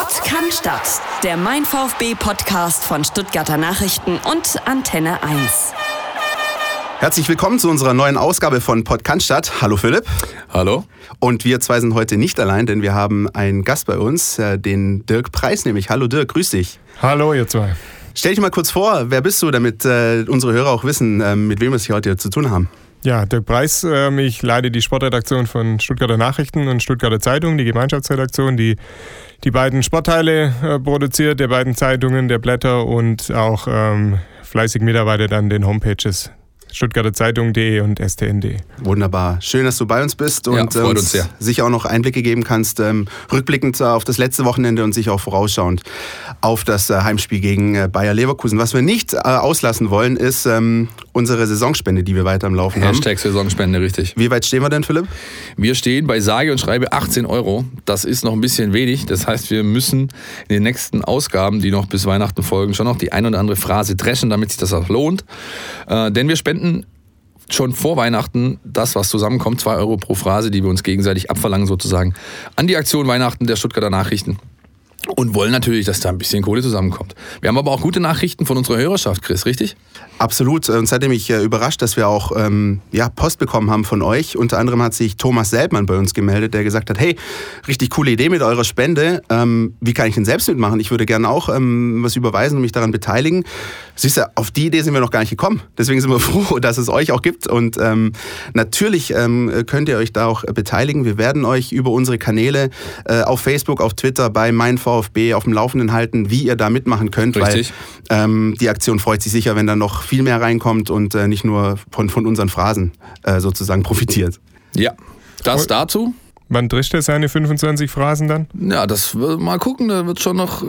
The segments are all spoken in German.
Podcast, der Mein VfB Podcast von Stuttgarter Nachrichten und Antenne 1. Herzlich willkommen zu unserer neuen Ausgabe von Podcast. Hallo Philipp. Hallo. Und wir zwei sind heute nicht allein, denn wir haben einen Gast bei uns, äh, den Dirk Preis nämlich. Hallo Dirk, grüß dich. Hallo ihr zwei. Stell dich mal kurz vor, wer bist du, damit äh, unsere Hörer auch wissen, äh, mit wem wir es hier heute zu tun haben. Ja, Dirk Preis, ähm, ich leite die Sportredaktion von Stuttgarter Nachrichten und Stuttgarter Zeitung, die Gemeinschaftsredaktion, die die beiden Sportteile äh, produziert, der beiden Zeitungen, der Blätter und auch ähm, fleißig Mitarbeiter an den Homepages Stuttgarter Zeitung.de und stn.de. Wunderbar. Schön, dass du bei uns bist ja, und freut uns uns sehr. sicher auch noch Einblicke geben kannst, ähm, rückblickend auf das letzte Wochenende und sicher auch vorausschauend auf das äh, Heimspiel gegen äh, Bayer Leverkusen. Was wir nicht äh, auslassen wollen, ist ähm, unsere Saisonspende, die wir weiter am Laufen haben. Hashtag Saisonspende, richtig. Wie weit stehen wir denn, Philipp? Wir stehen bei sage und schreibe 18 Euro. Das ist noch ein bisschen wenig. Das heißt, wir müssen in den nächsten Ausgaben, die noch bis Weihnachten folgen, schon noch die ein oder andere Phrase dreschen, damit sich das auch lohnt. Äh, denn wir spenden schon vor Weihnachten das, was zusammenkommt, 2 Euro pro Phrase, die wir uns gegenseitig abverlangen sozusagen, an die Aktion Weihnachten der Stuttgarter Nachrichten. Und wollen natürlich, dass da ein bisschen Kohle zusammenkommt. Wir haben aber auch gute Nachrichten von unserer Hörerschaft, Chris, richtig? Absolut. Und es hat mich äh, überrascht, dass wir auch ähm, ja, Post bekommen haben von euch. Unter anderem hat sich Thomas Selbmann bei uns gemeldet, der gesagt hat, hey, richtig coole Idee mit eurer Spende. Ähm, wie kann ich denn selbst mitmachen? Ich würde gerne auch ähm, was überweisen und mich daran beteiligen. Siehst du, auf die Idee sind wir noch gar nicht gekommen. Deswegen sind wir froh, dass es euch auch gibt. Und ähm, natürlich ähm, könnt ihr euch da auch beteiligen. Wir werden euch über unsere Kanäle äh, auf Facebook, auf Twitter, bei Mein VfB auf dem Laufenden halten, wie ihr da mitmachen könnt. Richtig. Weil ähm, die Aktion freut sich sicher, wenn da noch viel mehr reinkommt und äh, nicht nur von, von unseren Phrasen äh, sozusagen profitiert. Ja. Das dazu. Wann drischt er seine 25 Phrasen dann? Ja, das mal gucken, da wird schon noch. äh,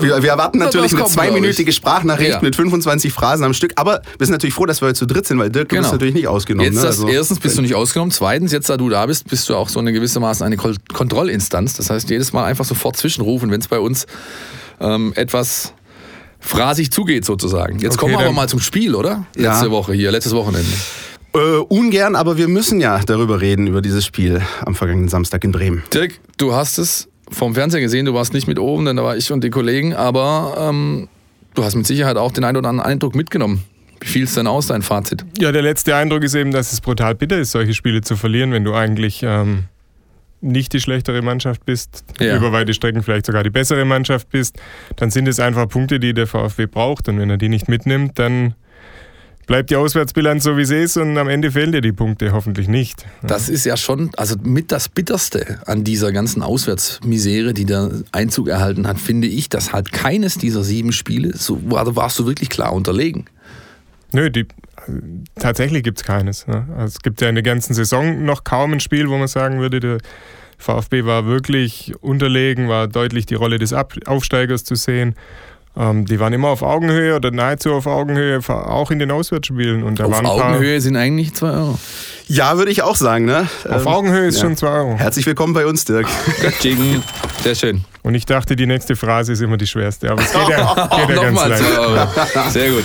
Wir, wir erwarten natürlich eine kommt, zweiminütige ich. Sprachnachricht Ja. mit 25 Phrasen am Stück, aber wir sind natürlich froh, dass wir heute zu dritt sind, weil Dirk, du bist Genau. natürlich nicht ausgenommen. Jetzt ne? das, Also- erstens bist du nicht ausgenommen. Zweitens, jetzt da du da bist, bist du auch so eine gewissermaßen eine Kontrollinstanz. Das heißt, jedes Mal einfach sofort zwischenrufen, wenn es bei uns ähm, etwas phrasig zugeht sozusagen. Jetzt Okay, kommen wir aber mal zum Spiel, oder? Ja. Letzte Woche hier, letztes Wochenende. Äh, ungern, aber wir müssen ja darüber reden, über dieses Spiel am vergangenen Samstag in Bremen. Dirk, du hast es vom Fernseher gesehen, du warst nicht mit oben, denn da war ich und die Kollegen, aber ähm, du hast mit Sicherheit auch den einen oder anderen Eindruck mitgenommen. Wie fiel es denn aus, dein Fazit? Ja, der letzte Eindruck ist eben, dass es brutal bitter ist, solche Spiele zu verlieren, wenn du eigentlich ähm, nicht die schlechtere Mannschaft bist, Ja. über weite Strecken vielleicht sogar die bessere Mannschaft bist, dann sind es einfach Punkte, die der VfB braucht. Und wenn er die nicht mitnimmt, dann bleibt die Auswärtsbilanz so, wie sie ist und am Ende fehlen dir die Punkte hoffentlich nicht. Das ist ja schon, also mit das Bitterste an dieser ganzen Auswärtsmisere, die da Einzug erhalten hat, finde ich, dass halt keines dieser sieben Spiele, so war, warst du wirklich klar unterlegen. Nö, die, tatsächlich gibt es keines. Ne? Also es gibt ja in der ganzen Saison noch kaum ein Spiel, wo man sagen würde, der VfB war wirklich unterlegen, war deutlich die Rolle des Ab Aufsteigers zu sehen. Ähm, die waren immer auf Augenhöhe oder nahezu auf Augenhöhe, auch in den Auswärtsspielen. Und da Auf waren Augenhöhe sind eigentlich zwei Euro. Ja, würde ich auch sagen. Ne? Auf Ähm, Augenhöhe ist ja. schon 2 Euro. Herzlich willkommen bei uns, Dirk. Göttingen, sehr schön. Und ich dachte, die nächste Phrase ist immer die schwerste. Aber es geht ja, geht ja ganz nochmal leicht. Sehr gut.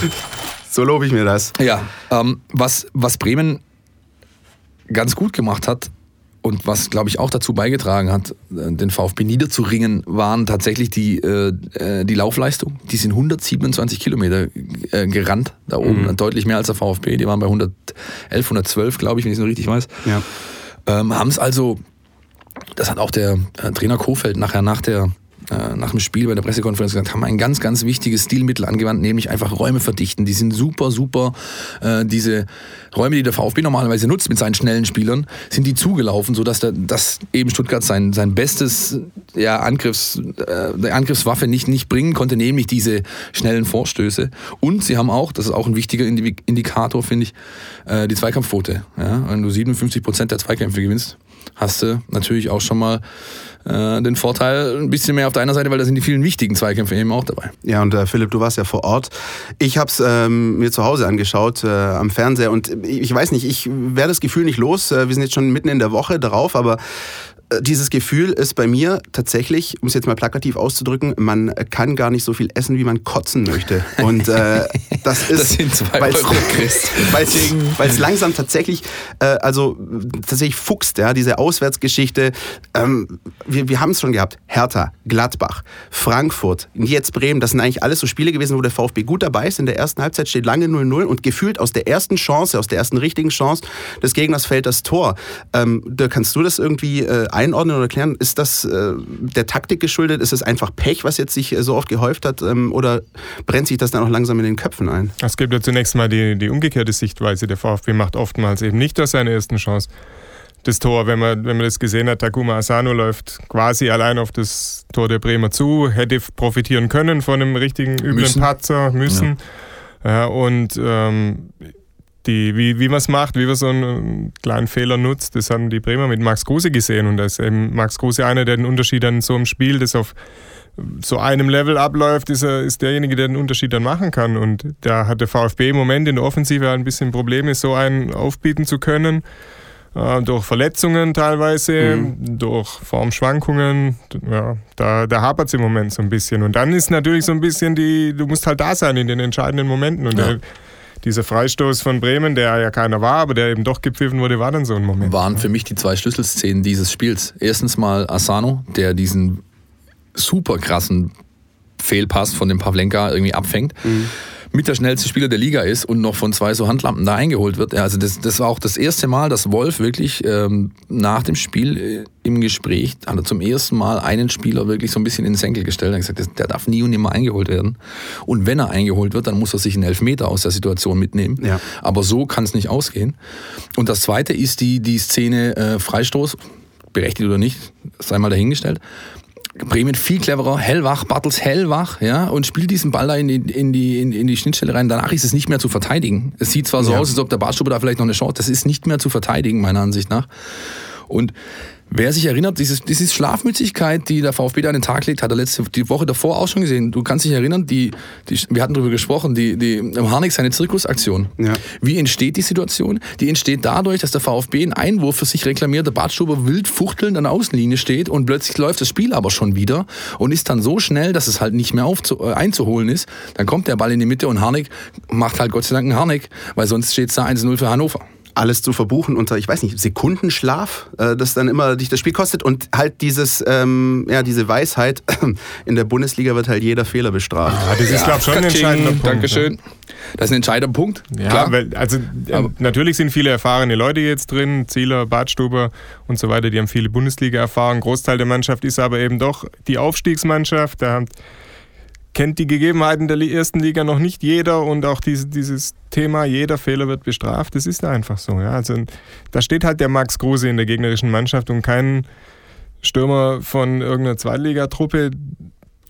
So lobe ich mir das. Ja, ähm, was, was Bremen ganz gut gemacht hat und was, glaube ich, auch dazu beigetragen hat, äh, den VfB niederzuringen, waren tatsächlich die, äh, äh, die Laufleistung. Die sind 127 Kilometer äh, gerannt da oben, deutlich mehr als der VfB. Die waren bei 111, 112, glaube ich, wenn ich es noch richtig weiß. Ja. Ähm, haben es also, das hat auch der äh, Trainer Kofeld nachher nach der äh, nach dem Spiel bei der Pressekonferenz gesagt, haben ein ganz, ganz wichtiges Stilmittel angewandt, nämlich einfach Räume verdichten. Die sind super, super. Äh, diese Räume, die der VfB normalerweise nutzt mit seinen schnellen Spielern, sind die zugelaufen, sodass der, dass eben Stuttgart sein, sein bestes ja, Angriffs, äh, der Angriffswaffe nicht, nicht bringen konnte, nämlich diese schnellen Vorstöße. Und sie haben auch, das ist auch ein wichtiger Indi- Indikator, finde ich, äh, die Zweikampfquote. Ja? Wenn du 57 Prozent der Zweikämpfe gewinnst, hast du natürlich auch schon mal äh, den Vorteil ein bisschen mehr auf deiner Seite, weil da sind die vielen wichtigen Zweikämpfe eben auch dabei. Ja, und äh, Philipp, du warst ja vor Ort. Ich habe es ähm, mir zu Hause angeschaut äh, am Fernseher und ich weiß nicht, ich werde das Gefühl nicht los. Äh, wir sind jetzt schon mitten in der Woche drauf, aber dieses Gefühl ist bei mir tatsächlich, um es jetzt mal plakativ auszudrücken, man kann gar nicht so viel essen, wie man kotzen möchte. Und äh, das ist, Das sind zwei weil's- Euro, Chris. weil's- weil es langsam tatsächlich, äh, also tatsächlich fuchst, ja, diese Auswärtsgeschichte. Ähm, wir wir haben es schon gehabt. Hertha, Gladbach, Frankfurt, jetzt Bremen, das sind eigentlich alles so Spiele gewesen, wo der VfB gut dabei ist. In der ersten Halbzeit steht lange 0-0 und gefühlt aus der ersten Chance, aus der ersten richtigen Chance des Gegners fällt das Tor. Ähm, da kannst du das irgendwie äh, einordnen oder erklären? Ist das äh, der Taktik geschuldet? Ist es einfach Pech, was jetzt sich äh, so oft gehäuft hat? Ähm, oder brennt sich das dann auch langsam in den Köpfen ein? Es gibt ja zunächst mal die, die umgekehrte Sichtweise. Der VfB macht oftmals eben nicht aus seiner ersten Chance das Tor. Wenn man, wenn man das gesehen hat, Takuma Asano läuft quasi allein auf das Tor der Bremer zu, hätte profitieren können von einem richtigen üblen Müssen. Patzer, müssen. Ja. und ähm, die, wie, wie man es macht, wie man so einen kleinen Fehler nutzt, das haben die Bremer mit Max Kruse gesehen. Und da ist eben Max Kruse einer, der den Unterschied an so einem Spiel, das auf so einem Level abläuft, ist, er, ist derjenige, der den Unterschied dann machen kann. Und da hat der VfB im Moment in der Offensive ein bisschen Probleme, so einen aufbieten zu können. Äh, durch Verletzungen teilweise, durch Formschwankungen. Ja, da da hapert es im Moment so ein bisschen. Und dann ist natürlich so ein bisschen die, du musst halt da sein in den entscheidenden Momenten. Und Ja. der, dieser Freistoß von Bremen, der ja keiner war, aber der eben doch gepfiffen wurde, war dann so ein Moment. waren für mich die zwei Schlüsselszenen dieses Spiels. Erstens mal Asano, der diesen super krassen Fehlpass von dem Pavlenka irgendwie abfängt. Mit der schnellste Spieler der Liga ist und noch von zwei so Handlampen da eingeholt wird. Also das, das war auch das erste Mal, dass Wolf wirklich ähm, nach dem Spiel äh, im Gespräch hat er zum ersten Mal einen Spieler wirklich so ein bisschen in den Senkel gestellt. Er hat gesagt, der darf nie und nimmer eingeholt werden. Und wenn er eingeholt wird, dann muss er sich einen Elfmeter aus der Situation mitnehmen. Ja. Aber so kann es nicht ausgehen. Und das zweite ist die, die Szene äh, Freistoß, berechtigt oder nicht, sei mal dahingestellt. Bremen viel cleverer, hellwach, Bartels hellwach, ja, und spielt diesen Ball da in die, in die, in, in die Schnittstelle rein. Danach ist es nicht mehr zu verteidigen. Es sieht zwar so Ja. aus, als ob der Bartstube da vielleicht noch eine Chance, das ist nicht mehr zu verteidigen, meiner Ansicht nach. Und wer sich erinnert, dieses, diese Schlafmützigkeit, die der VfB da an den Tag legt, hat er letzte, die Woche davor auch schon gesehen. Du kannst dich erinnern, die, die, wir hatten darüber gesprochen, die, die im Harnik seine Zirkusaktion. Ja. Wie entsteht die Situation? Die entsteht dadurch, dass der VfB einen Einwurf für sich reklamiert, der Bartstuber wild fuchtelnd an der Außenlinie steht und plötzlich läuft das Spiel aber schon wieder und ist dann so schnell, dass es halt nicht mehr aufzu äh, einzuholen ist. Dann kommt der Ball in die Mitte und Harnik macht halt Gott sei Dank einen Harnik, weil sonst steht es da 1-0 für Hannover. Alles zu verbuchen unter, ich weiß nicht, Sekundenschlaf, äh, das dann immer dich das Spiel kostet und halt dieses, ähm, ja, diese Weisheit, in der Bundesliga wird halt jeder Fehler bestraft. Ja, das ist, glaube ich, schon ein entscheidender Punkt. Dankeschön. Das ist ein entscheidender Punkt. Ja, Klar. weil, also äh, natürlich sind viele erfahrene Leute jetzt drin, Zieler, Badstuber und so weiter, die haben viele Bundesliga-Erfahrung. Großteil der Mannschaft ist aber eben doch die Aufstiegsmannschaft. Da haben- kennt die Gegebenheiten der ersten Liga noch nicht jeder und auch diese, dieses Thema, jeder Fehler wird bestraft, das ist einfach so. Ja. Also, da steht halt der Max Kruse in der gegnerischen Mannschaft und kein Stürmer von irgendeiner Zweitligatruppe,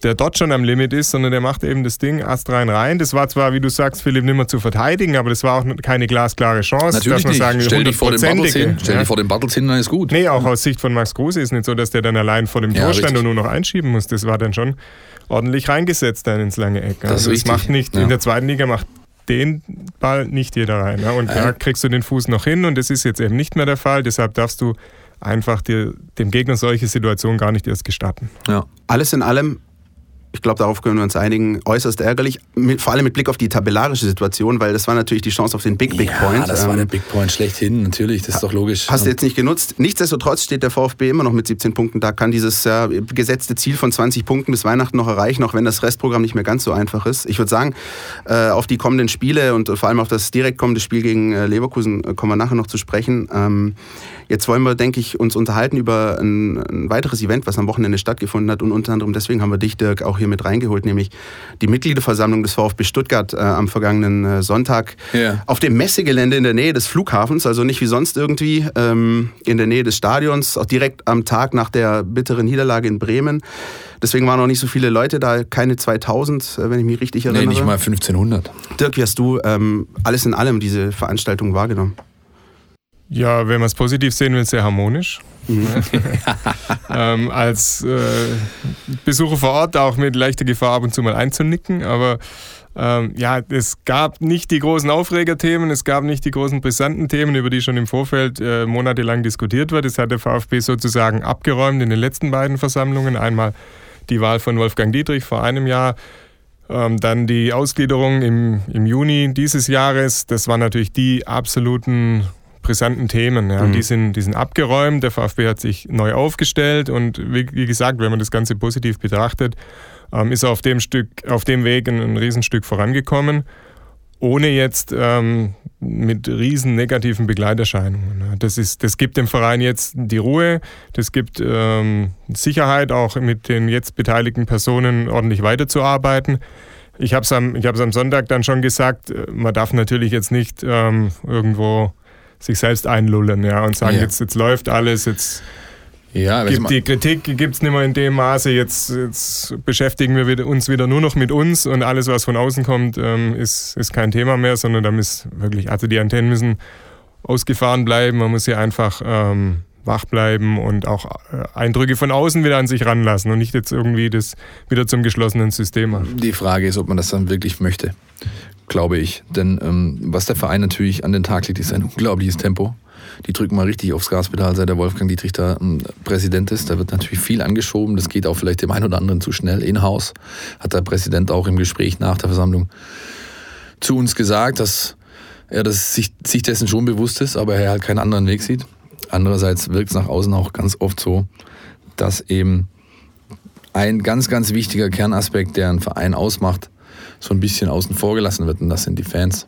der dort schon am Limit ist, sondern der macht eben das Ding astrein rein. Das war zwar, wie du sagst, Philipp, nimmer zu verteidigen, aber das war auch keine glasklare Chance. Natürlich dass man nicht. sagen, Stell dich vor den Bartels hundertprozentige. hin. Stell Ja. dich vor den Bartels hin, dann ist gut. Nee, auch aus Sicht von Max Kruse ist nicht so, dass der dann allein vor dem Ja, Tor stand richtig. und nur noch einschieben muss. Das war dann schon ordentlich reingesetzt dann ins lange Eck. Das ist Also richtig. macht nicht, Ja. in der zweiten Liga macht den Ball nicht jeder rein. Ja. Und da kriegst du den Fuß noch hin und das ist jetzt eben nicht mehr der Fall. Deshalb darfst du einfach dir, dem Gegner solche Situationen gar nicht erst gestatten. Ja. Alles in allem, ich glaube, darauf können wir uns einigen, äußerst ärgerlich, mit, vor allem mit Blick auf die tabellarische Situation, weil das war natürlich die Chance auf den Big, Big ja, Point. das war Ähm, der Big Point schlechthin, natürlich, das ist doch logisch. Hast du jetzt nicht genutzt. Nichtsdestotrotz steht der VfB immer noch mit 17 Punkten da, kann dieses ja, gesetzte Ziel von 20 Punkten bis Weihnachten noch erreichen, auch wenn das Restprogramm nicht mehr ganz so einfach ist. Ich würde sagen, äh, auf die kommenden Spiele und vor allem auf das direkt kommende Spiel gegen äh, Leverkusen äh, kommen wir nachher noch zu sprechen. Ähm, jetzt wollen wir, denke ich, uns unterhalten über ein, ein weiteres Event, was am Wochenende stattgefunden hat und unter anderem deswegen haben wir dich, Dirk, auch hier mit reingeholt, nämlich die Mitgliederversammlung des VfB Stuttgart äh, am vergangenen äh, Sonntag Ja. auf dem Messegelände in der Nähe des Flughafens, also nicht wie sonst irgendwie ähm, in der Nähe des Stadions, auch direkt am Tag nach der bitteren Niederlage in Bremen. Deswegen waren noch nicht so viele Leute da, keine 2000, äh, wenn ich mich richtig erinnere. nee, nicht mal 1500. Dirk, wie hast du ähm, alles in allem diese Veranstaltung wahrgenommen? Ja, wenn man es positiv sehen will, sehr harmonisch. ähm, als äh, Besucher vor Ort auch mit leichter Gefahr ab und zu mal einzunicken, aber Ähm, ja, es gab nicht die großen Aufregerthemen, es gab nicht die großen brisanten Themen, über die schon im Vorfeld äh, monatelang diskutiert wird. Das hat der VfB sozusagen abgeräumt in den letzten beiden Versammlungen. Einmal die Wahl von Wolfgang Dietrich vor einem Jahr, ähm, dann die Ausgliederung im, im Juni dieses Jahres. Das waren natürlich die absoluten brisanten Themen. Ja. Mhm. Die, sind, die sind abgeräumt, der VfB hat sich neu aufgestellt und wie, wie gesagt, wenn man das Ganze positiv betrachtet, ähm, ist er auf dem, Stück, auf dem Weg ein, ein Riesenstück vorangekommen, ohne jetzt ähm, mit riesen negativen Begleiterscheinungen. Das, ist, das gibt dem Verein jetzt die Ruhe, das gibt ähm, Sicherheit, auch mit den jetzt beteiligten Personen ordentlich weiterzuarbeiten. Ich habe es am, am Sonntag dann schon gesagt, äh, man darf natürlich jetzt nicht ähm, irgendwo sich selbst einlullen ja, und sagen, ja. jetzt, jetzt läuft alles, jetzt ja, gibt die Kritik gibt es nicht mehr in dem Maße. Jetzt, jetzt beschäftigen wir uns wieder nur noch mit uns und alles, was von außen kommt, ähm, ist, ist kein Thema mehr, sondern da muss wirklich, also die Antennen müssen ausgefahren bleiben. Man muss hier einfach ähm, wach bleiben und auch äh, Eindrücke von außen wieder an sich ranlassen und nicht jetzt irgendwie das wieder zum geschlossenen System machen. Die Frage ist, ob man das dann wirklich möchte, glaube ich. Denn ähm, was der Verein natürlich an den Tag legt, ist ein unglaubliches Tempo die drücken mal richtig aufs Gaspedal, seit der Wolfgang Dietrich da ähm, Präsident ist. Da wird natürlich viel angeschoben. Das geht auch vielleicht dem einen oder anderen zu schnell. In-house hat der Präsident auch im Gespräch nach der Versammlung zu uns gesagt, dass er das, sich, sich dessen schon bewusst ist, aber er halt keinen anderen Weg sieht. Andererseits wirkt es nach außen auch ganz oft so, dass eben ein ganz, ganz wichtiger Kernaspekt, der einen Verein ausmacht, so ein bisschen außen vor gelassen wird und das sind die Fans.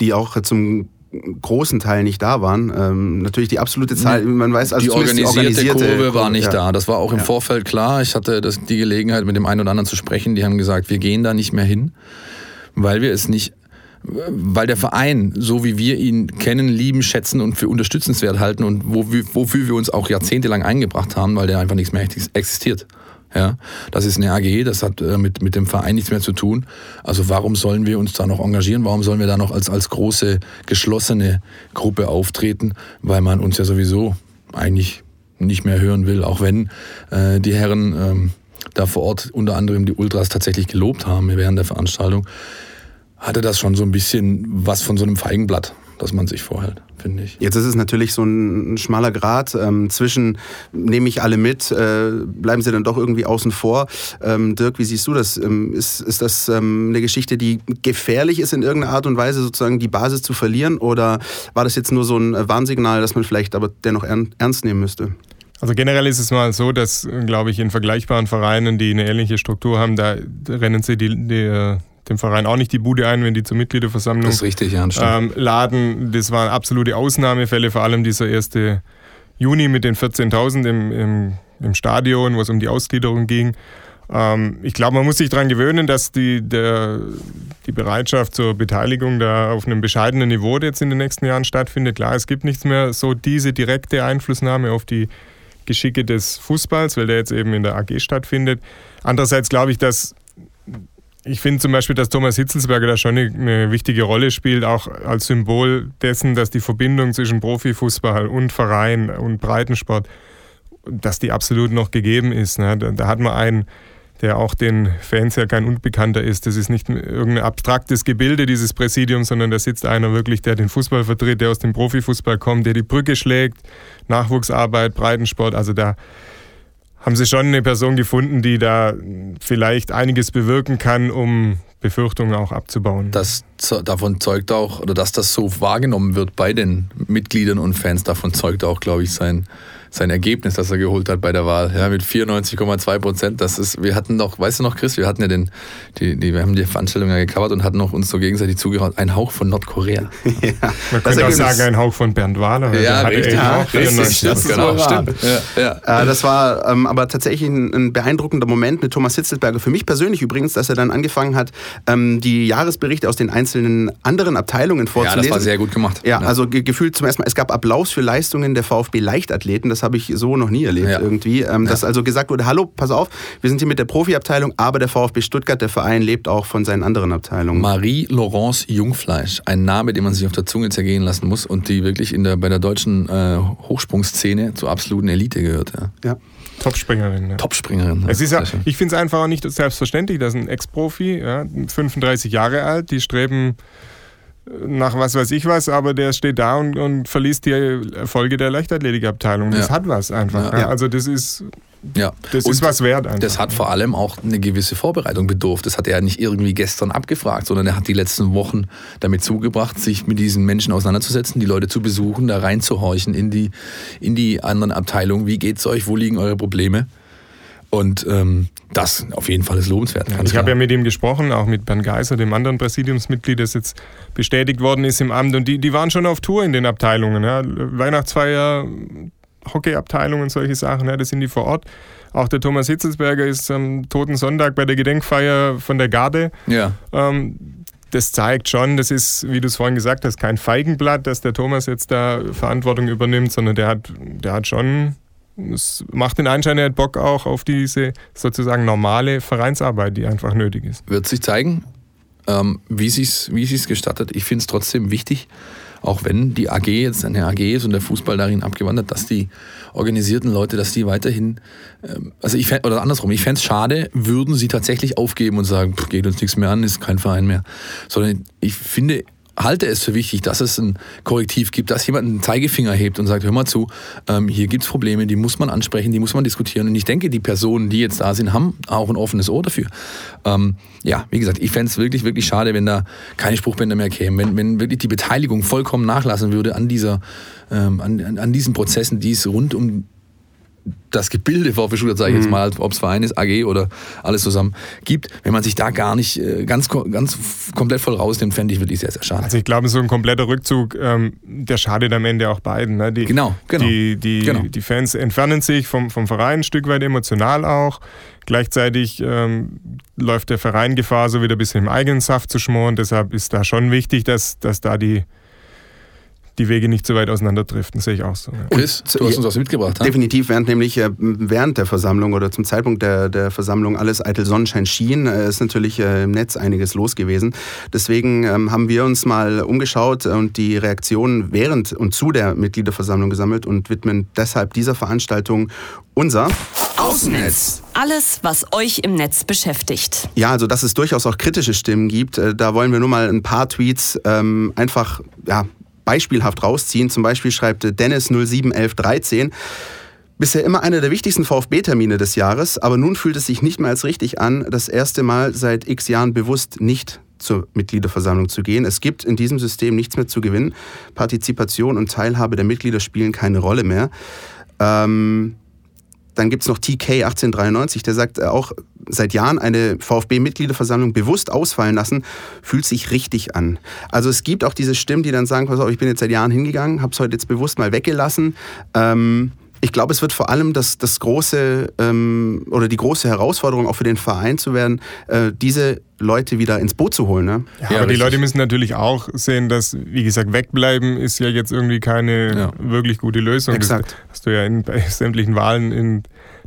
Die auch zum großen Teil nicht da waren. Ähm, natürlich die absolute Zahl, man weiß also die organisierte, die organisierte Kurve war nicht ja. da. Das war auch im ja. Vorfeld klar. Ich hatte das, die Gelegenheit, mit dem einen oder anderen zu sprechen. Die haben gesagt, wir gehen da nicht mehr hin, weil wir es nicht weil der Verein, so wie wir ihn kennen, lieben, schätzen und für unterstützenswert halten und wofür wir uns auch jahrzehntelang eingebracht haben, weil der einfach nichts mehr existiert. Ja, das ist eine AG, das hat äh, mit, mit dem Verein nichts mehr zu tun. Also warum sollen wir uns da noch engagieren? Warum sollen wir da noch als, als große, geschlossene Gruppe auftreten? Weil man uns ja sowieso eigentlich nicht mehr hören will, auch wenn äh, die Herren ähm, da vor Ort unter anderem die Ultras tatsächlich gelobt haben während der Veranstaltung, hatte das schon so ein bisschen was von so einem Feigenblatt das man sich vorhält, finde ich. Jetzt ist es natürlich so ein, schmaler Grad ähm, zwischen, nehme ich alle mit, äh, bleiben sie dann doch irgendwie außen vor. Ähm, Dirk, wie siehst du das? Ähm, ist, ist das ähm, eine Geschichte, die gefährlich ist in irgendeiner Art und Weise, sozusagen die Basis zu verlieren? Oder war das jetzt nur so ein Warnsignal, das man vielleicht aber dennoch ernst nehmen müsste? Also generell ist es mal so, dass, glaube ich, in vergleichbaren Vereinen, die eine ähnliche Struktur haben, da rennen sie die, die, dem Verein auch nicht die Bude ein, wenn die zur Mitgliederversammlung das richtig, ja, ähm, laden. Das waren absolute Ausnahmefälle, vor allem dieser 1. Juni mit den 14.000 im, im, im, Stadion, wo es um die Ausgliederung ging. Ähm, ich glaube, man muss sich daran gewöhnen, dass die, der, die Bereitschaft zur Beteiligung da auf einem bescheidenen Niveau jetzt in den nächsten Jahren stattfindet. Klar, es gibt nichts mehr so diese direkte Einflussnahme auf die Geschicke des Fußballs, weil der jetzt eben in der AG stattfindet. Andererseits glaube ich, dass ich finde zum Beispiel, dass Thomas Hitzelsberger da schon eine, wichtige Rolle spielt, auch als Symbol dessen, dass die Verbindung zwischen Profifußball und Verein und Breitensport, dass die absolut noch gegeben ist. Ne? Da, da, hat man einen, der auch den Fans ja kein Unbekannter ist. Das ist nicht irgendein abstraktes Gebilde, dieses Präsidium, sondern da sitzt einer wirklich, der den Fußball vertritt, der aus dem Profifußball kommt, der die Brücke schlägt, Nachwuchsarbeit, Breitensport. Also da haben Sie schon eine Person gefunden, die da vielleicht einiges bewirken kann, um Befürchtungen auch abzubauen? Das davon zeugt auch, oder dass das so wahrgenommen wird bei den Mitgliedern und Fans, davon zeugt auch, glaube ich, sein sein Ergebnis, das er geholt hat bei der Wahl, ja, mit 94,2 Prozent. Das ist, wir hatten noch, weißt du noch, Chris, wir hatten ja den, die, die, wir haben die Veranstaltung ja gecovert und hatten noch uns so gegenseitig zugehört, ein Hauch von Nordkorea. ja. Man könnte auch sagen, ein Hauch von Bernd Wahler. Ja, richtig, ja, richtig, stimmt, genau, stimmt. Ja, ja. Äh, das war ähm, aber tatsächlich ein, ein, beeindruckender Moment mit Thomas Hitzelsberger. Für mich persönlich übrigens, dass er dann angefangen hat, ähm, die Jahresberichte aus den einzelnen anderen Abteilungen vorzulesen. Ja, das war sehr gut gemacht. Ja, also gefühlt zum ersten Mal, es gab Applaus für Leistungen der VfB Leichtathleten. Das habe ich so noch nie erlebt ja. irgendwie. Ähm, dass also gesagt wurde, hallo, pass auf, wir sind hier mit der Profiabteilung, aber der VfB Stuttgart, der Verein, lebt auch von seinen anderen Abteilungen. Marie-Laurence Jungfleisch, ein Name, den man sich auf der Zunge zergehen lassen muss und die wirklich in der, bei der deutschen äh, Hochsprungszene zur absoluten Elite gehört. Ja. Ja. Topspringerin. Ja. Topspringerin. Es ist ja, ich finde es einfach auch nicht selbstverständlich, dass ein Ex-Profi, ja, 35 Jahre alt, die streben nach was weiß ich was, aber der steht da und, und verliest die Erfolge der Leichtathletikabteilung. Das Ja. hat was einfach. Ja. Also das ist, Ja. das Und ist was wert einfach. Das hat vor allem auch eine gewisse Vorbereitung bedurft. Das hat er nicht irgendwie gestern abgefragt, sondern er hat die letzten Wochen damit zugebracht, sich mit diesen Menschen auseinanderzusetzen, die Leute zu besuchen, da reinzuhorchen in die, in die anderen Abteilungen. Wie geht's euch? Wo liegen eure Probleme? Und ähm, das auf jeden Fall ist lobenswert. ganz Ich habe ja mit ihm gesprochen, auch mit Bernd Geiser, dem anderen Präsidiumsmitglied, das jetzt bestätigt worden ist im Amt. Und die, die waren schon auf Tour in den Abteilungen. Ja. Weihnachtsfeier, Hockeyabteilung und solche Sachen, ja, das sind die vor Ort. Auch der Thomas Hitzelsberger ist am Toten Sonntag bei der Gedenkfeier von der Garde. ja. Ähm, das zeigt schon, das ist, wie du es vorhin gesagt hast, kein Feigenblatt, dass der Thomas jetzt da Verantwortung übernimmt, sondern der hat, der hat schon, es macht den Anschein, er hat Bock auch auf diese sozusagen normale Vereinsarbeit, die einfach nötig ist. Wird sich zeigen, ähm, wie sie es wie sie's gestattet. Ich finde es trotzdem wichtig, auch wenn die AG jetzt eine AG ist und der Fußball darin abgewandert, dass die organisierten Leute, dass die weiterhin, ähm, also ich fänd, oder andersrum, ich fände es schade, würden sie tatsächlich aufgeben und sagen, pff, geht uns nichts mehr an, ist kein Verein mehr. Sondern ich finde, halte es für wichtig, dass es ein Korrektiv gibt, dass jemand einen Zeigefinger hebt und sagt, hör mal zu, ähm, hier gibt es Probleme, die muss man ansprechen, die muss man diskutieren. Und ich denke, die Personen, die jetzt da sind, haben auch ein offenes Ohr dafür. Ähm, ja, wie gesagt, ich fände es wirklich, wirklich schade, wenn da keine Spruchbänder mehr kämen, wenn, wenn wirklich die Beteiligung vollkommen nachlassen würde an, dieser, ähm, an, an, diesen Prozessen, die es rund um das Gebilde VfB sage ich jetzt mal, ob es Verein ist, AG oder alles zusammen gibt, wenn man sich da gar nicht äh, ganz, ganz komplett voll rausnimmt, fände ich wirklich sehr, sehr schade. Also ich glaube, so ein kompletter Rückzug, ähm, der schadet am Ende auch beiden. Ne? Die, Genau, genau. Die, die, Genau. die Fans entfernen sich vom, vom Verein ein Stück weit emotional auch. Gleichzeitig ähm, läuft der Verein Gefahr, so wieder ein bisschen im eigenen Saft zu schmoren. Deshalb ist da schon wichtig, dass, dass da die, die Wege nicht so weit auseinanderdriften, sehe ich auch so. Ja. Chris, du hast uns was mitgebracht. ha? Definitiv, während nämlich äh, während der Versammlung oder zum Zeitpunkt der, der Versammlung alles eitel Sonnenschein schien, äh, ist natürlich äh, im Netz einiges los gewesen. Deswegen ähm, haben wir uns mal umgeschaut und die Reaktionen während und zu der Mitgliederversammlung gesammelt und widmen deshalb dieser Veranstaltung unser Außennetz. Alles, was euch im Netz beschäftigt. Ja, also dass es durchaus auch kritische Stimmen gibt, da wollen wir nur mal ein paar Tweets ähm, einfach ja, beispielhaft rausziehen. Zum Beispiel schreibt Dennis 071113. Bisher immer einer der wichtigsten VfB-Termine des Jahres, aber nun fühlt es sich nicht mehr als richtig an, das erste Mal seit x Jahren bewusst nicht zur Mitgliederversammlung zu gehen. Es gibt in diesem System nichts mehr zu gewinnen. Partizipation und Teilhabe der Mitglieder spielen keine Rolle mehr. Ähm, dann gibt es noch TK 1893, der sagt äh, auch seit Jahren eine VfB-Mitgliederversammlung bewusst ausfallen lassen, fühlt sich richtig an. Also es gibt auch diese Stimmen, die dann sagen, pass auf, ich bin jetzt seit Jahren hingegangen, habe es heute jetzt bewusst mal weggelassen. Ähm, ich glaube, es wird vor allem das, das große ähm, oder die große Herausforderung auch für den Verein zu werden, äh, diese Leute wieder ins Boot zu holen. Ne? Ja, Ja, aber die richtig. Leute müssen natürlich auch sehen, dass, wie gesagt, wegbleiben ist ja jetzt irgendwie keine Ja. wirklich gute Lösung. Exakt. Das hast du ja in, bei sämtlichen Wahlen in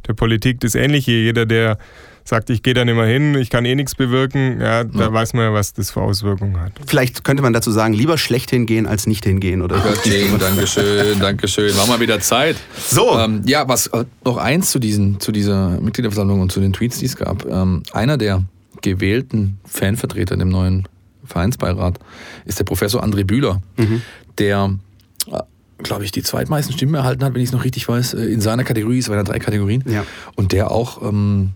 der Politik das Ähnliche. Jeder, der sagt, ich gehe da nicht mehr hin, ich kann eh nichts bewirken, ja, da weiß man ja, was das für Auswirkungen hat. Vielleicht könnte man dazu sagen, lieber schlecht hingehen als nicht hingehen. Oder? Göttingen, Dankeschön, Dankeschön. War mal wieder Zeit. So. Ähm, ja, was äh, noch eins zu, diesen, zu dieser Mitgliederversammlung und zu den Tweets, die es gab. Ähm, einer der gewählten Fanvertreter in dem neuen Vereinsbeirat ist der Professor André Bühler, der, äh, glaube ich, die zweitmeisten Stimmen erhalten hat, wenn ich es noch richtig weiß, äh, in seiner Kategorie, es waren ja drei Kategorien. Ja. Und der auch ähm,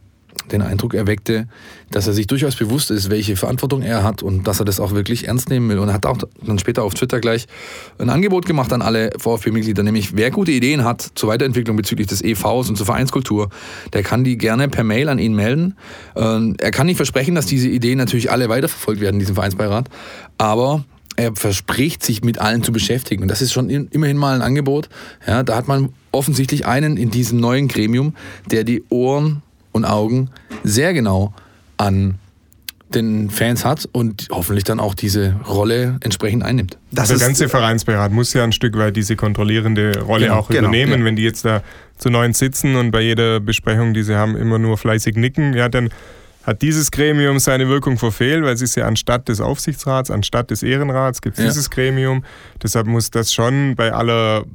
den Eindruck erweckte, dass er sich durchaus bewusst ist, welche Verantwortung er hat und dass er das auch wirklich ernst nehmen will. Und er hat auch dann später auf Twitter gleich ein Angebot gemacht an alle VfB-Mitglieder, nämlich wer gute Ideen hat zur Weiterentwicklung bezüglich des EVs und zur Vereinskultur, der kann die gerne per Mail an ihn melden. Ähm, Er kann nicht versprechen, dass diese Ideen natürlich alle weiterverfolgt werden in diesem Vereinsbeirat, aber er verspricht sich mit allen zu beschäftigen. Und das ist schon in- immerhin mal ein Angebot. Ja, da hat man offensichtlich einen in diesem neuen Gremium, der die Ohren und Augen sehr genau an den Fans hat und hoffentlich dann auch diese Rolle entsprechend einnimmt. Das der ganze Vereinsbeirat muss ja ein Stück weit diese kontrollierende Rolle Genau, auch genau, übernehmen. ja. Wenn die jetzt da zu neun sitzen und bei jeder Besprechung, die sie haben, immer nur fleißig nicken, ja, dann hat dieses Gremium seine Wirkung verfehlt, weil es ist ja anstatt des Aufsichtsrats, anstatt des Ehrenrats gibt es Ja. dieses Gremium. Deshalb muss das schon bei aller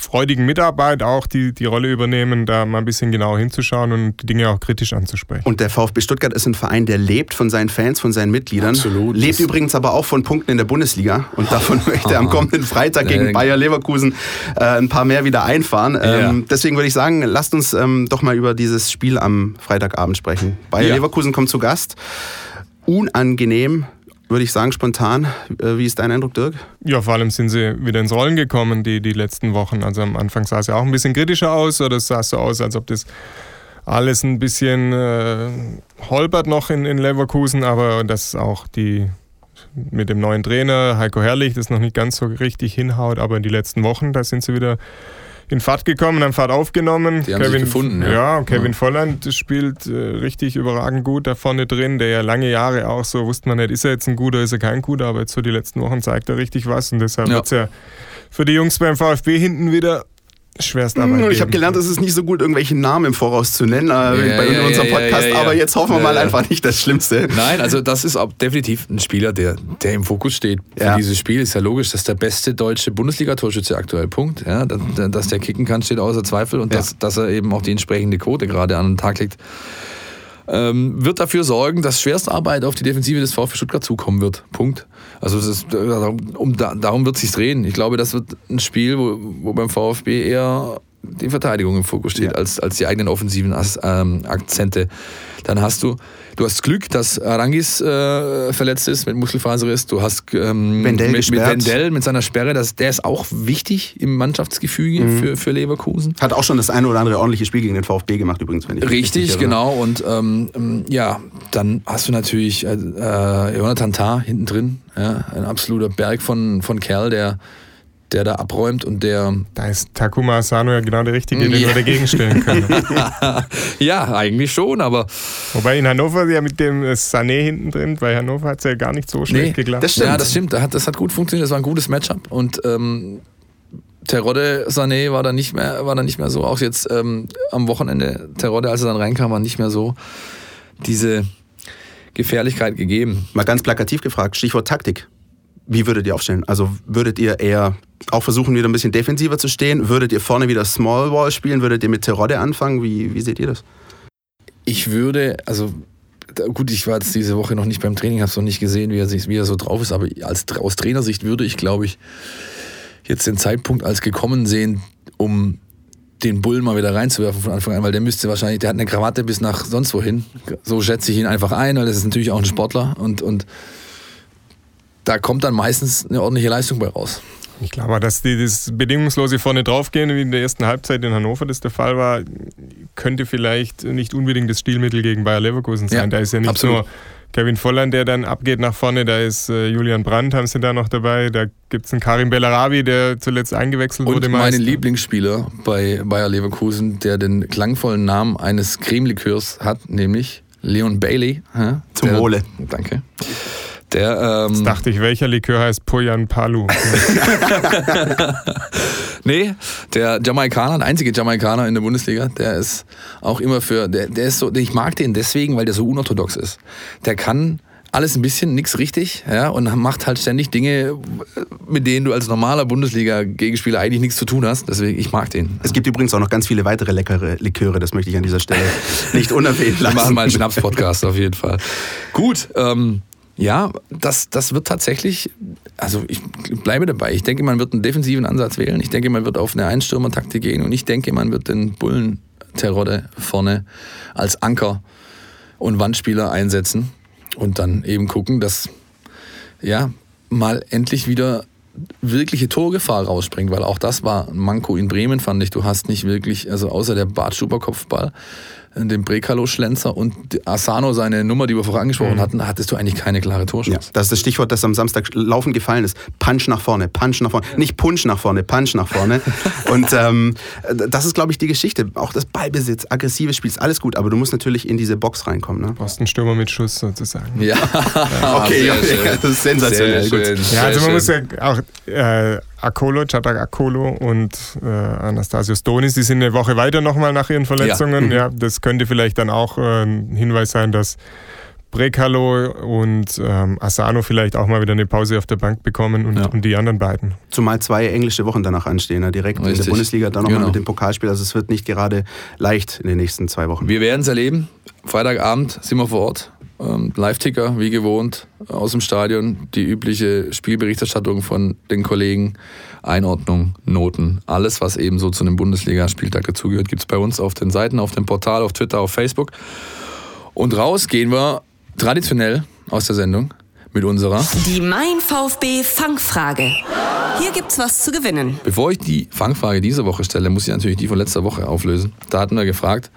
freudigen Mitarbeit auch die, die Rolle übernehmen, da mal ein bisschen genauer hinzuschauen und die Dinge auch kritisch anzusprechen. Und der VfB Stuttgart ist ein Verein, der lebt von seinen Fans, von seinen Mitgliedern. Absolut. Lebt Das- übrigens aber auch von Punkten in der Bundesliga. Und davon möchte er am kommenden Freitag gegen. Bayer Leverkusen äh, ein paar mehr wieder einfahren. Ähm, deswegen würde ich sagen, lasst uns ähm, doch mal über dieses Spiel am Freitagabend sprechen. Bayer Ja. Leverkusen kommt zu Gast. Unangenehm, würde ich sagen, spontan. Äh, wie ist dein Eindruck, Dirk? Ja, vor allem sind sie wieder ins Rollen gekommen, die, die letzten Wochen. Also am Anfang sah es ja auch ein bisschen kritischer aus, oder es sah so aus, als ob das alles ein bisschen äh, holpert noch in, in Leverkusen, aber dass auch die mit dem neuen Trainer Heiko Herrlich das noch nicht ganz so richtig hinhaut, aber in die letzten Wochen, da sind sie wieder in Fahrt gekommen, haben Fahrt aufgenommen. Die haben sich gefunden, ja. Ja, Kevin Ja. Volland spielt äh, richtig überragend gut da vorne drin, der ja lange Jahre auch so, wusste man nicht, ist er jetzt ein guter, ist er kein guter, aber jetzt so die letzten Wochen zeigt er richtig was und deshalb Ja. wird es ja für die Jungs beim VfB hinten wieder Schwerstarbeit Hm, Ich geben. habe gelernt, es ist nicht so gut, irgendwelche Namen im Voraus zu nennen äh, Ja, bei ja, unserem ja, Podcast. ja, ja. Aber jetzt hoffen wir Ja, mal ja. einfach nicht das Schlimmste. Nein, also das ist auch definitiv ein Spieler, der, der im Fokus steht für Ja. dieses Spiel. Ist ja logisch, dass der beste deutsche Bundesliga-Torschütze aktuell Punkt. Ja, dass, dass der kicken kann, steht außer Zweifel und Ja. dass, dass er eben auch die entsprechende Quote gerade an den Tag legt. Ähm, wird dafür sorgen, dass Schwerstarbeit auf die Defensive des VfB Stuttgart zukommen wird. Punkt. Also das ist, darum, um, da, darum wird es sich drehen. Ich glaube, das wird ein Spiel, wo, wo beim VfB eher die Verteidigung im Fokus steht, Ja. als, als die eigenen offensiven As, ähm, Akzente. Dann hast du, du hast Glück, dass Arangis äh, verletzt ist mit Muskelfaserriss. Du hast ähm, Wendell mit, mit. Wendell mit seiner Sperre, das, der ist auch wichtig im Mannschaftsgefüge Mhm. für, für Leverkusen. Hat auch schon das eine oder andere ordentliche Spiel gegen den VfB gemacht, übrigens. Wenn ich Richtig, erinnere. genau. Und ähm, ähm, ja, dann hast du natürlich äh, äh, Jonathan Tah hinten drin. Ja, ein absoluter Berg von, von Kerl, der, der da abräumt und der. Da ist Takuma Asano ja genau der Richtige, den Ja. wir dagegen stellen können. ja, eigentlich schon, aber Wobei in Hannover ja mit dem äh, Sané hinten drin, bei Hannover hat es ja gar nicht so schlecht Nee, geklappt. das stimmt. ja, das stimmt. Das hat, das hat gut funktioniert. Das war ein gutes Matchup und ähm, Terodde Sané war dann nicht mehr, war dann nicht mehr so. Auch jetzt ähm, am Wochenende Terodde, als er dann reinkam, war nicht mehr so diese Gefährlichkeit gegeben. Mal ganz plakativ gefragt, Stichwort Taktik. Wie würdet ihr aufstellen? Also würdet ihr eher auch versuchen, wieder ein bisschen defensiver zu stehen? Würdet ihr vorne wieder Small Ball spielen? Würdet ihr mit Terodde anfangen? Wie, wie seht ihr das? Ich würde, also gut, ich war jetzt diese Woche noch nicht beim Training, habe es noch nicht gesehen, wie er, sich, wie er so drauf ist, aber als, aus Trainersicht würde ich, glaube ich, jetzt den Zeitpunkt als gekommen sehen, um den Bullen mal wieder reinzuwerfen von Anfang an, weil der müsste wahrscheinlich, der hat eine Krawatte bis nach sonst wohin. So schätze ich ihn einfach ein, weil das ist natürlich auch ein Sportler und, und da kommt dann meistens eine ordentliche Leistung bei raus. Ich glaube, dass die, das bedingungslose vorne draufgehen, wie in der ersten Halbzeit in Hannover das der Fall war, könnte vielleicht nicht unbedingt das Stilmittel gegen Bayer Leverkusen sein. Ja, da ist ja nicht absolut. nur Kevin Volland, der dann abgeht nach vorne, da ist äh, Julian Brandt, haben sie da noch dabei, da gibt es einen Karim Bellarabi, der zuletzt eingewechselt Und wurde. meinen meist. Lieblingsspieler bei Bayer Leverkusen, der den klangvollen Namen eines Cremelikörs hat, nämlich Leon Bailey. Zum der, Wohle. Danke. Der, ähm, Jetzt dachte ich, welcher Likör heißt Poyan Palu? nee, der Jamaikaner, der einzige Jamaikaner in der Bundesliga, der ist auch immer für, der, der ist so, ich mag den deswegen, weil der so unorthodox ist. Der kann alles ein bisschen, nix richtig, ja, und macht halt ständig Dinge, mit denen du als normaler Bundesliga-Gegenspieler eigentlich nichts zu tun hast. Deswegen, ich mag den. Es gibt übrigens auch noch ganz viele weitere leckere Liköre, das möchte ich an dieser Stelle nicht unerwähnt Wir lassen. machen mal einen Schnaps-Podcast auf jeden Fall. Gut, ähm, ja, das, das wird tatsächlich, also ich bleibe dabei. Ich denke, man wird einen defensiven Ansatz wählen. Ich denke, man wird auf eine Einstürmer-Taktik gehen und ich denke, man wird den Bullen-Terodde vorne als Anker und Wandspieler einsetzen und dann eben gucken, dass ja mal endlich wieder wirkliche Torgefahr rausspringt, weil auch das war ein Manko in Bremen, fand ich. Du hast nicht wirklich, also außer der Bartschuber-Kopfball, äh, dem Brekalo-Schlenzer und Asano seine Nummer, die wir vorher angesprochen hatten, hattest du eigentlich keine klare Ja, Torchance. das ist das Stichwort, das am Samstag laufend gefallen ist. Punch nach vorne, Punch nach vorne. Nicht Punch nach vorne, Punch nach vorne. Und ähm, das ist, glaube ich, die Geschichte. Auch das Ballbesitz, aggressives Spiel, ist alles gut, aber du musst natürlich in diese Box reinkommen. Ne? Brauchst einen Stürmer mit Schuss sozusagen. Ja, Okay, sehr okay, schön. das ist sensationell. Sehr Gut. schön, Ja, also man muss ja auch äh, Akolo, Chatak Akolo und äh, Anastasios Donis, die sind eine Woche weiter nochmal nach ihren Verletzungen. Mhm. Ja. das könnte vielleicht dann auch äh, ein Hinweis sein, dass Brekalo und ähm, Asano vielleicht auch mal wieder eine Pause auf der Bank bekommen und, Ja. und die anderen beiden. Zumal zwei englische Wochen danach anstehen, ne? direkt in Richtig. der Bundesliga, dann nochmal Genau. mit dem Pokalspiel. Also es wird nicht gerade leicht in den nächsten zwei Wochen. Wir werden es erleben. Freitagabend sind wir vor Ort. Ähm, Live-Ticker, wie gewohnt, aus dem Stadion. Die übliche Spielberichterstattung von den Kollegen. Einordnung, Noten, alles, was eben so zu einem Bundesligaspieltag dazugehört, gibt es bei uns auf den Seiten, auf dem Portal, auf Twitter, auf Facebook. Und raus gehen wir traditionell aus der Sendung mit unserer. Die Mein VfB Fangfrage. Hier gibt's was zu gewinnen. Bevor ich die Fangfrage diese Woche stelle, muss ich natürlich die von letzter Woche auflösen. Da hatten wir gefragt,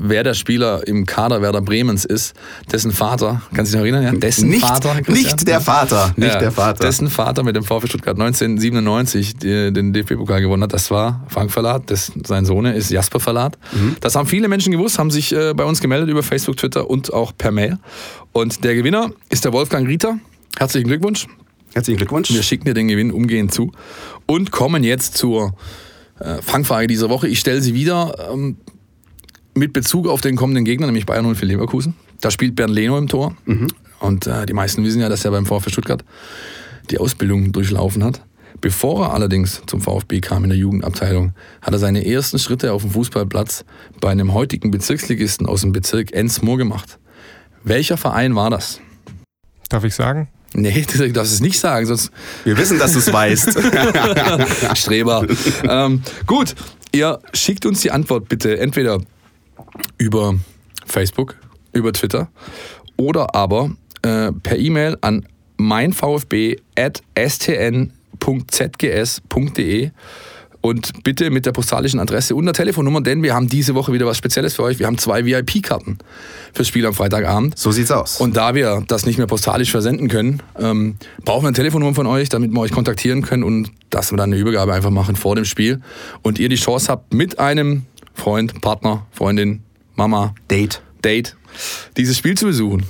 wer der Spieler im Kader Werder Bremens ist, dessen Vater, kannst du dich noch erinnern? Ja, dessen Nicht, Vater. Christian? nicht der Vater, nicht Ja, der Vater. Dessen Vater mit dem VfB Stuttgart 1997 die, den DFB-Pokal gewonnen hat, das war Frank Verlat. Das, sein Sohn ist Jasper Verlat. Mhm. Das haben viele Menschen gewusst, haben sich äh, bei uns gemeldet über Facebook, Twitter und auch per Mail. Und der Gewinner ist der Wolfgang Rieter. Herzlichen Glückwunsch. Herzlichen Glückwunsch. Wir schicken dir den Gewinn umgehend zu und kommen jetzt zur äh, Fangfrage dieser Woche. Ich stelle sie wieder ähm, mit Bezug auf den kommenden Gegner, nämlich Bayern 04 Leverkusen. Da spielt Bernd Leno im Tor. Und äh, die meisten wissen ja, dass er beim VfB Stuttgart die Ausbildung durchlaufen hat. Bevor er allerdings zum VfB kam in der Jugendabteilung, hat er seine ersten Schritte auf dem Fußballplatz bei einem heutigen Bezirksligisten aus dem Bezirk Ensmoor gemacht. Welcher Verein war das? Darf ich sagen? Nee, du darfst es nicht sagen, sonst Wir wissen, dass du es weißt. Streber. ähm, gut, ihr schickt uns die Antwort bitte entweder über Facebook, über Twitter oder aber äh, per E-Mail an meinvfb.stn.zgs.de und bitte mit der postalischen Adresse und der Telefonnummer, denn wir haben diese Woche wieder was Spezielles für euch. Wir haben zwei VIP-Karten fürs Spiel am Freitagabend. So sieht's aus. Und da wir das nicht mehr postalisch versenden können, ähm, brauchen wir eine Telefonnummer von euch, damit wir euch kontaktieren können und dass wir dann eine Übergabe einfach machen vor dem Spiel und ihr die Chance habt, mit einem Freund, Partner, Freundin, Mama, Date. Date, dieses Spiel zu besuchen.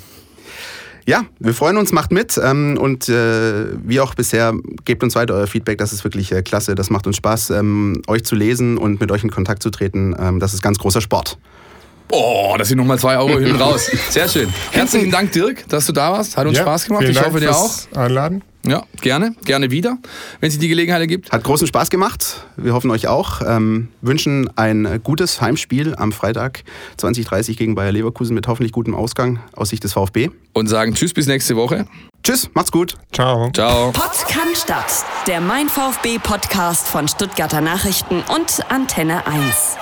Ja, wir freuen uns, macht mit ähm, und äh, wie auch bisher, gebt uns weiter euer Feedback, das ist wirklich äh, klasse, das macht uns Spaß, ähm, euch zu lesen und mit euch in Kontakt zu treten, ähm, das ist ganz großer Sport. Oh, das sind nochmal zwei Euro hinten raus. Sehr schön. Herzlichen Dank, Dirk, dass du da warst. Hat uns Ja, Spaß gemacht. Ich Dank hoffe dir auch. Einladen. Ja, gerne, gerne wieder, wenn es die Gelegenheit ergibt. Hat großen Spaß gemacht, wir hoffen euch auch, ähm, wünschen ein gutes Heimspiel am Freitag 2030 gegen Bayer Leverkusen mit hoffentlich gutem Ausgang aus Sicht des VfB. Und sagen Tschüss bis nächste Woche. Tschüss, macht's gut. Ciao. Ciao. Kann Stadt. Der Mein VfB Podcast von Stuttgarter Nachrichten und Antenne 1.